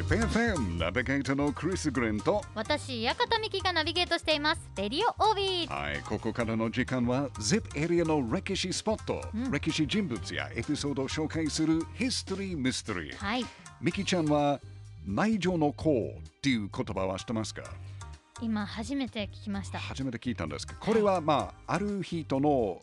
ZIPFM ナビゲーターのクリス・グレンと私館美希がナビゲートしています。レディオオービー。はい、ここからの時間は ZIP エリアの歴史スポット、うん。歴史人物やエピソードを紹介するヒストリー・ミステリー。はい。ミキちゃんは内情の功っていう言葉は知ってますか？今初めて聞きました。初めて聞いたんですけど、これはまあ、ある人の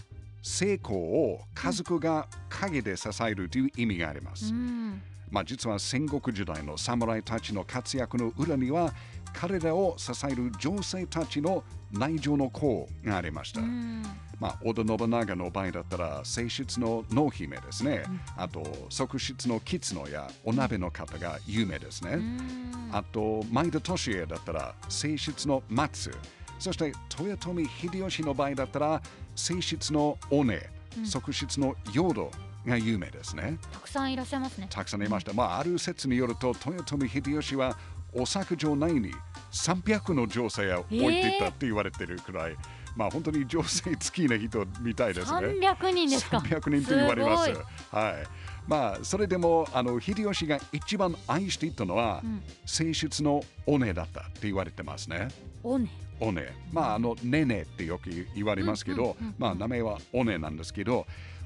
成功を家族が陰で支えるという意味があります。うんまあ、実は戦国時代の侍たちの活躍の裏には彼らを支える女性たちの内情の功がありました。うんまあ、織田信長の場合だったら正室の濃姫ですね。あと側室の吉野やお鍋の方が有名ですね。うんあと前田利家だったら正室の松。そして豊臣秀吉の場合だったら正室の尾根、側室の淀が有名ですね。たくさんいらっしゃいますねたくさんいました。まあ、ある説によると、豊臣秀吉はお作城内に300の女性を置いていたって言われてるくらい、まあ本当に女性好きな人みたいですね。300人ですか？300人と言われます。はい。まあ、それでも、あの、秀吉が一番愛していたのは、うん正室の尾根だったって言われてますね。おね尾根。まあ、あの、ねねってよく言われますけどまあ、名前は尾根なんですけど、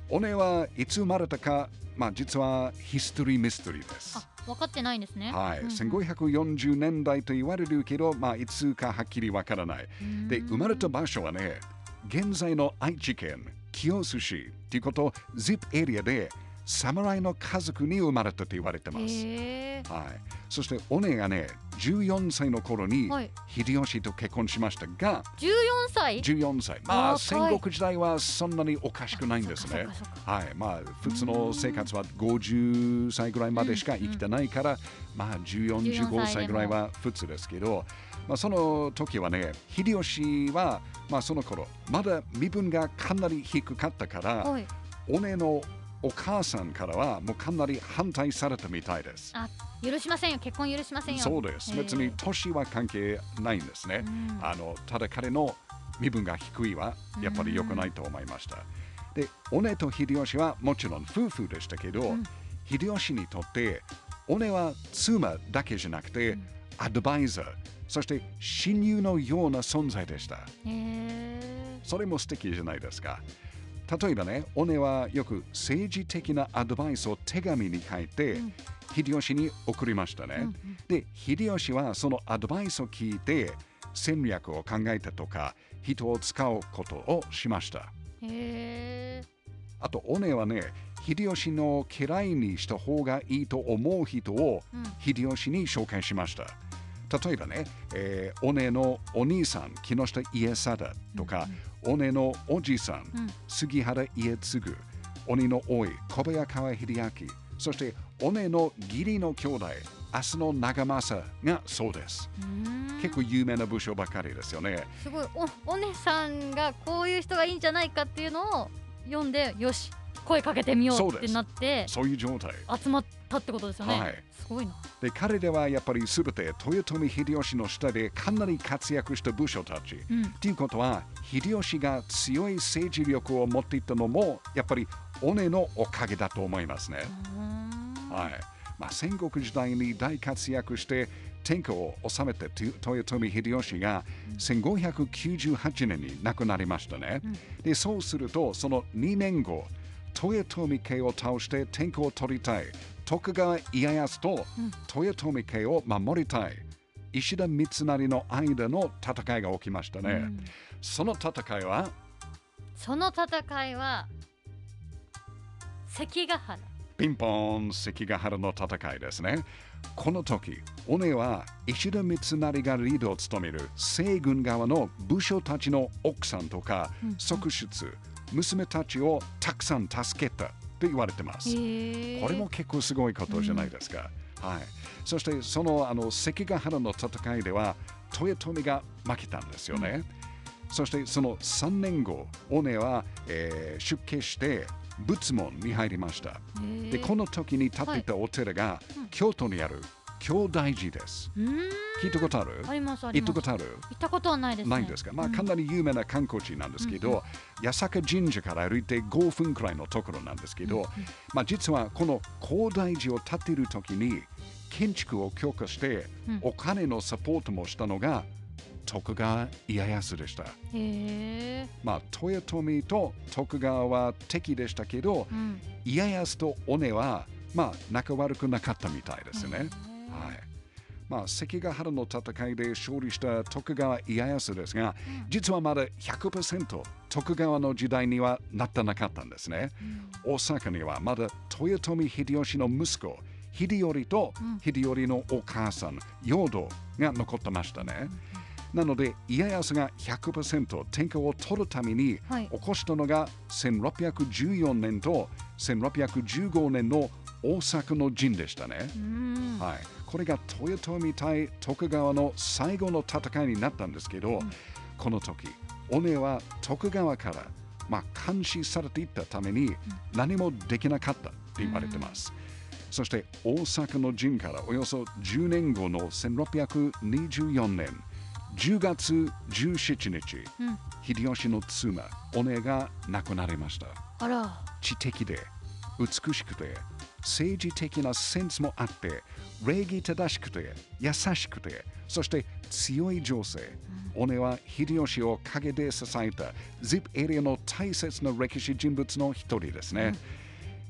尾根はいつ生まれたか、まあ、実はヒストリーミステリーです。あ分かってないんですねはい、うんうん1540年代と言われるけど、まあ、いつかはっきりわからない。で、生まれた場所はね、現在の愛知県清須市っていうこと、ZIP エリアで侍の家族に生まれたと言われてます。はい、そして、おねがね、14歳の頃にはい。秀吉と結婚しましたが、14歳？14歳。まあ、戦国時代はそんなにおかしくないんですね。はい。まあ、普通の生活は50歳ぐらいまでしか生きてないから、まあ、14、14 15歳ぐらいは普通ですけど、まあ、その時はね、秀吉は、まあ、その頃、まだ身分がかなり低かったから、はい。おねのお母さんからはもうかなり反対されたみたいです。あ許しませんよ結婚許しませんよそうです。別に年は関係ないんですね。うんあのただ彼の身分が低いはやっぱり良くないと思いました。で、尾根と秀吉はもちろん夫婦でしたけど、うん秀吉にとって尾根は妻だけじゃなくて、アドバイザー、そして親友のような存在でした。それも素敵じゃないですか。例えばね、尾根はよく政治的なアドバイスを手紙に書いて、うん秀吉に送りましたね。うんうんで、秀吉はそのアドバイスを聞いて戦略を考えたとか、人を使うことをしました。へえあと、尾根はね、秀吉の嫌いにした方がいいと思う人をうん秀吉に紹介しました。例えばね、えー、尾根のお兄さん、木下家貞とか、尾根のおじさん、うん。杉原家継、鬼の多い小早川秀明、そして尾根の義理の兄弟、明日の長政がそうです。うん。結構有名な武将ばかりですよね。すごい。おお姉さんがこういう人がいいんじゃないかっていうのを読んでよし声かけてみよそうってなってそういう状態。集まったってことですよね、はい。すごいな。で、彼らはやっぱりすべて豊臣秀吉の下でかなり活躍した武将たち。うん。ということは、秀吉が強い政治力を持っていたのも、やっぱり尾根のおかげだと思いますね。うんはい。まあ、戦国時代に大活躍して天下を治めた豊臣秀吉が1598年に亡くなりましたね。うん。でそうするとその2年後豊臣家を倒して天下を取りたい。徳川家康とうん。豊臣家を守りたい。石田三成の間の戦いが起きましたね。うん。その戦いは？その戦いは関ヶ原。ピンポーン関ヶ原の戦いですね。この時、尾根は石田三成がリードを務める西軍側の武将たちの奥さんとかうん。側室、娘たちをたくさん助けたと言われてます。これも結構すごいことじゃないですか。はい。そしてそのあの関ヶ原の戦いでは豊臣が負けたんですよね。そしてその3年後、尾根は、えー出家して仏門に入りました。で、この時に建ていたお寺が、うん京都にある京大寺です。うん聞いたことある？ありますあ行ります。ったことある？行ったことはないですね。ないんですか、まあ、うん。かなり有名な観光地なんですけど、八坂神社から歩いて5分くらいのところなんですけど、まあ、実はこの広大寺を建てるときに建築を強化してうん。お金のサポートもしたのが徳川家康でした。へえ。まあ、豊臣と徳川は敵でしたけど、うん。家康と尾根は、まあ、仲悪くなかったみたいですね。へはいまあ、関ヶ原の戦いで勝利した徳川家康ですが、実はまだ100%徳川の時代にはなってなかったんですね。大阪にはまだ豊臣秀吉の息子、秀頼とうん。秀頼のお母さん、陽道が残ってましたね。なので、家康が100%天下を取るためにはい。起こしたのが1614年と1615年の大阪の陣でしたね。うん。はい、これが豊臣対徳川の最後の戦いになったんですけど、この時、尾根は徳川から、まあ、監視されていったために何もできなかったって言われてます。そして大阪の陣からおよそ10年後の1624年10月17日、うん。秀吉の妻、尾根が亡くなりました。あら。知的で美しくて政治的なセンスもあって礼儀正しくて優しくてそして強い女性、尾根は秀吉を陰で支えた ZIP エリアの大切な歴史人物の一人ですね、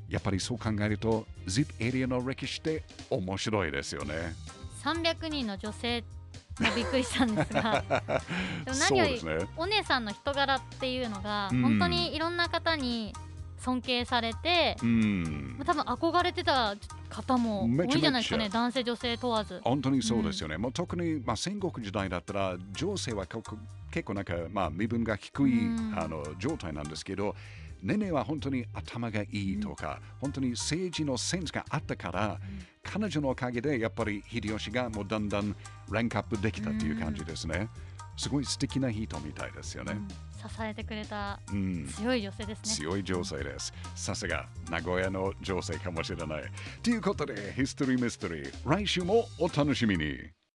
やっぱりそう考えると ZIP エリアの歴史って面白いですよね。300人の女性もびっくりしたんですが でも何より、ね。お姉さんの人柄っていうのが、うん。本当にいろんな方に尊敬されて、うん。多分憧れてた方も多いじゃないですかね男性女性問わず。本当にそうですよね。もう特に、まあ、戦国時代だったら、女性は結構なんか、まあ、身分が低い、うん。あの状態なんですけど、ネネは本当に頭がいいとか、本当に政治のセンスがあったから、彼女のおかげでやっぱり秀吉がもうだんだんランクアップできたっていう感じですね。すごい素敵な人みたいですよね。支えてくれたうん強い女性ですね強い女性です。さすが名古屋の女性かもしれない。ということで、ヒストリーミステリー、来週もお楽しみに。